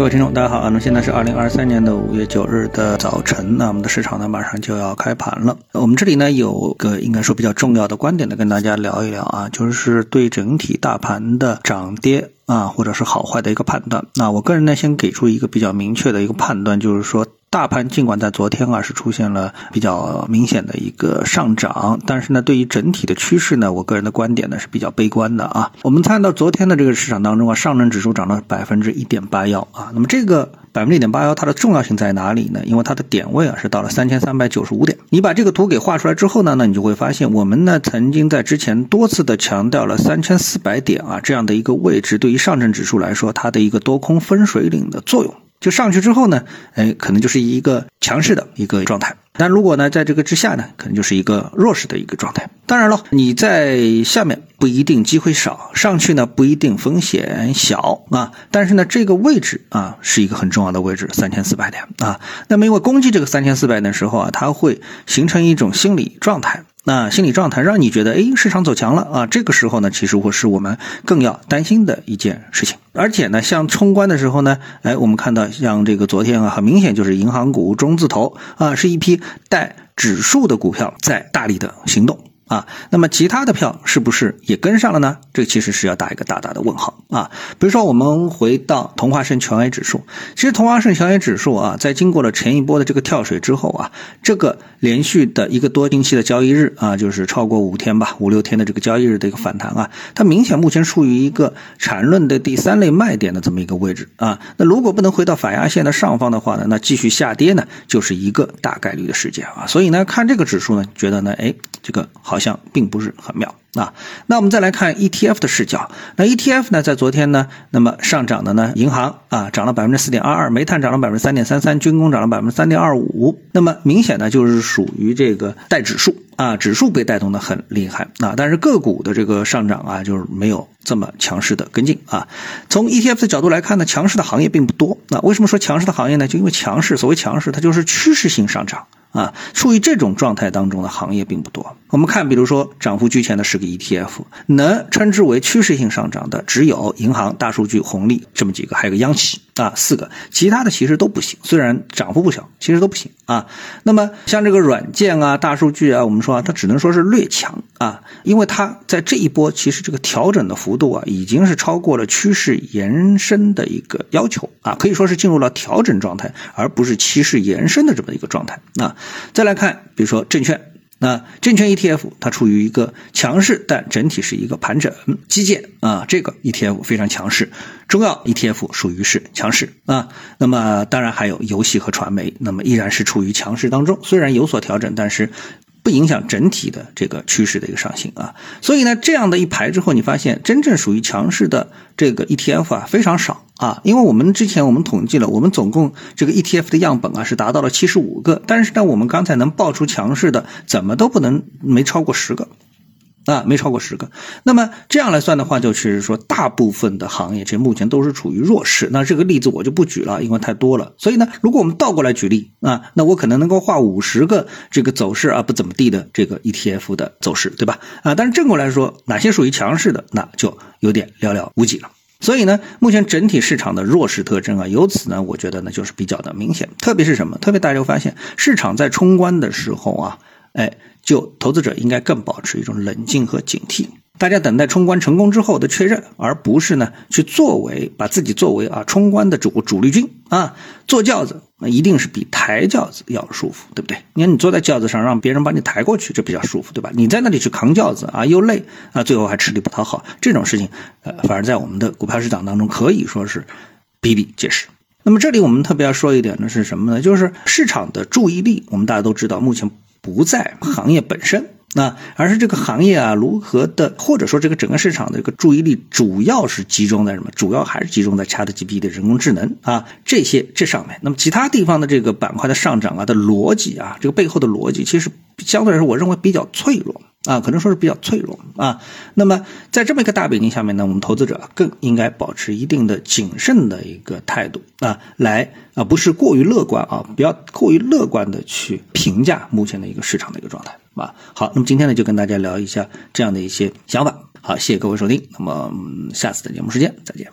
各位听众，大家好！那现在是二零二三年的五月九日的早晨，那我们的市场呢马上就要开盘了。我们这里呢有个应该说比较重要的观点呢，跟大家聊一聊啊，就是对整体大盘的涨跌啊，或者是好坏的一个判断。那我个人呢先给出一个比较明确的一个判断，就是说。大盘尽管在昨天啊是出现了比较明显的一个上涨，但是呢，对于整体的趋势呢，我个人的观点呢是比较悲观的啊。我们看到昨天的这个市场当中啊，上证指数涨了百分之一点八幺啊。那么这个百分之一点八幺，它的重要性在哪里呢？因为它的点位啊是到了三千三百九十五点。你把这个图给画出来之后呢，那你就会发现，我们呢曾经在之前多次的强调了三千四百点啊这样的一个位置，对于上证指数来说，它的一个多空分水岭的作用。就上去之后呢，哎，可能就是一个强势的一个状态。但如果呢，在这个之下呢，可能就是一个弱势的一个状态。当然了，你在下面不一定机会少，上去呢不一定风险小啊。但是呢，这个位置啊是一个很重要的位置，三千四百点啊。那么因为攻击这个三千四百点的时候啊，它会形成一种心理状态。那心理状态让你觉得，哎，市场走强了啊！这个时候呢，其实会是我们更要担心的一件事情。而且呢，像冲关的时候呢，哎，我们看到像这个昨天啊，很明显就是银行股、中字头啊，是一批带指数的股票在大力的行动。啊，那么其他的票是不是也跟上了呢？这其实是要打一个大大的问号啊。比如说，我们回到同花顺全 A 指数，其实同花顺全 A 指数啊，在经过了前一波的这个跳水之后啊，这个连续的一个多星期的交易日啊，就是超过五天吧，五六天的这个交易日的一个反弹啊，它明显目前处于一个缠论的第三类卖点的这么一个位置啊。那如果不能回到反压线的上方的话呢，那继续下跌呢，就是一个大概率的事件啊。所以呢，看这个指数呢，觉得呢，哎，这个好。像并不是很妙啊。那我们再来看 ETF 的视角。那 ETF 呢，在昨天呢，那么上涨的呢，银行啊涨了百分之四点二二，煤炭涨了百分之三点三三，军工涨了百分之三点二五。那么明显呢，就是属于这个带指数啊，指数被带动的很厉害啊。但是个股的这个上涨啊，就是没有这么强势的跟进啊。从 ETF 的角度来看呢，强势的行业并不多。那为什么说强势的行业呢？就因为强势，所谓强势，它就是趋势性上涨。啊，处于这种状态当中的行业并不多。我们看，比如说涨幅居前的十个 ETF，能称之为趋势性上涨的只有银行、大数据、红利这么几个，还有个央企啊，四个，其他的其实都不行。虽然涨幅不小，其实都不行啊。那么像这个软件啊、大数据啊，我们说啊，它只能说是略强啊，因为它在这一波其实这个调整的幅度啊，已经是超过了趋势延伸的一个要求啊，可以说是进入了调整状态，而不是趋势延伸的这么一个状态啊。再来看，比如说证券，那证券 ETF 它处于一个强势，但整体是一个盘整。基建啊，这个 ETF 非常强势。中药 ETF 属于是强势啊。那么当然还有游戏和传媒，那么依然是处于强势当中，虽然有所调整，但是。不影响整体的这个趋势的一个上行啊，所以呢，这样的一排之后，你发现真正属于强势的这个 ETF 啊非常少啊，因为我们之前我们统计了，我们总共这个 ETF 的样本啊是达到了七十五个，但是呢，我们刚才能爆出强势的，怎么都不能没超过十个。啊，没超过十个。那么这样来算的话，就是说大部分的行业其实目前都是处于弱势。那这个例子我就不举了，因为太多了。所以呢，如果我们倒过来举例啊，那我可能能够画五十个这个走势啊不怎么地的这个 ETF 的走势，对吧？啊，但是正过来说，哪些属于强势的，那就有点寥寥无几了。所以呢，目前整体市场的弱势特征啊，由此呢，我觉得呢就是比较的明显。特别是什么？特别大家发现，市场在冲关的时候啊。哎，就投资者应该更保持一种冷静和警惕，大家等待冲关成功之后的确认，而不是呢去作为把自己作为啊冲关的主主力军啊，坐轿子一定是比抬轿子要舒服，对不对？你看你坐在轿子上，让别人把你抬过去，这比较舒服，对吧？你在那里去扛轿子啊，又累啊，最后还吃力不讨好，这种事情，呃，反而在我们的股票市场当中可以说是比比皆是。那么这里我们特别要说一点的是什么呢？就是市场的注意力，我们大家都知道，目前。不在行业本身那，而是这个行业啊如何的，或者说这个整个市场的一个注意力主要是集中在什么？主要还是集中在 ChatGPT 的人工智能啊这些这上面。那么其他地方的这个板块的上涨啊的逻辑啊，这个背后的逻辑其实相对来说，我认为比较脆弱。啊，可能说是比较脆弱啊。那么在这么一个大背景下面呢，我们投资者更应该保持一定的谨慎的一个态度啊，来啊，不是过于乐观啊，不要过于乐观的去评价目前的一个市场的一个状态啊。好，那么今天呢，就跟大家聊一下这样的一些想法。好，谢谢各位收听，那么下次的节目时间再见。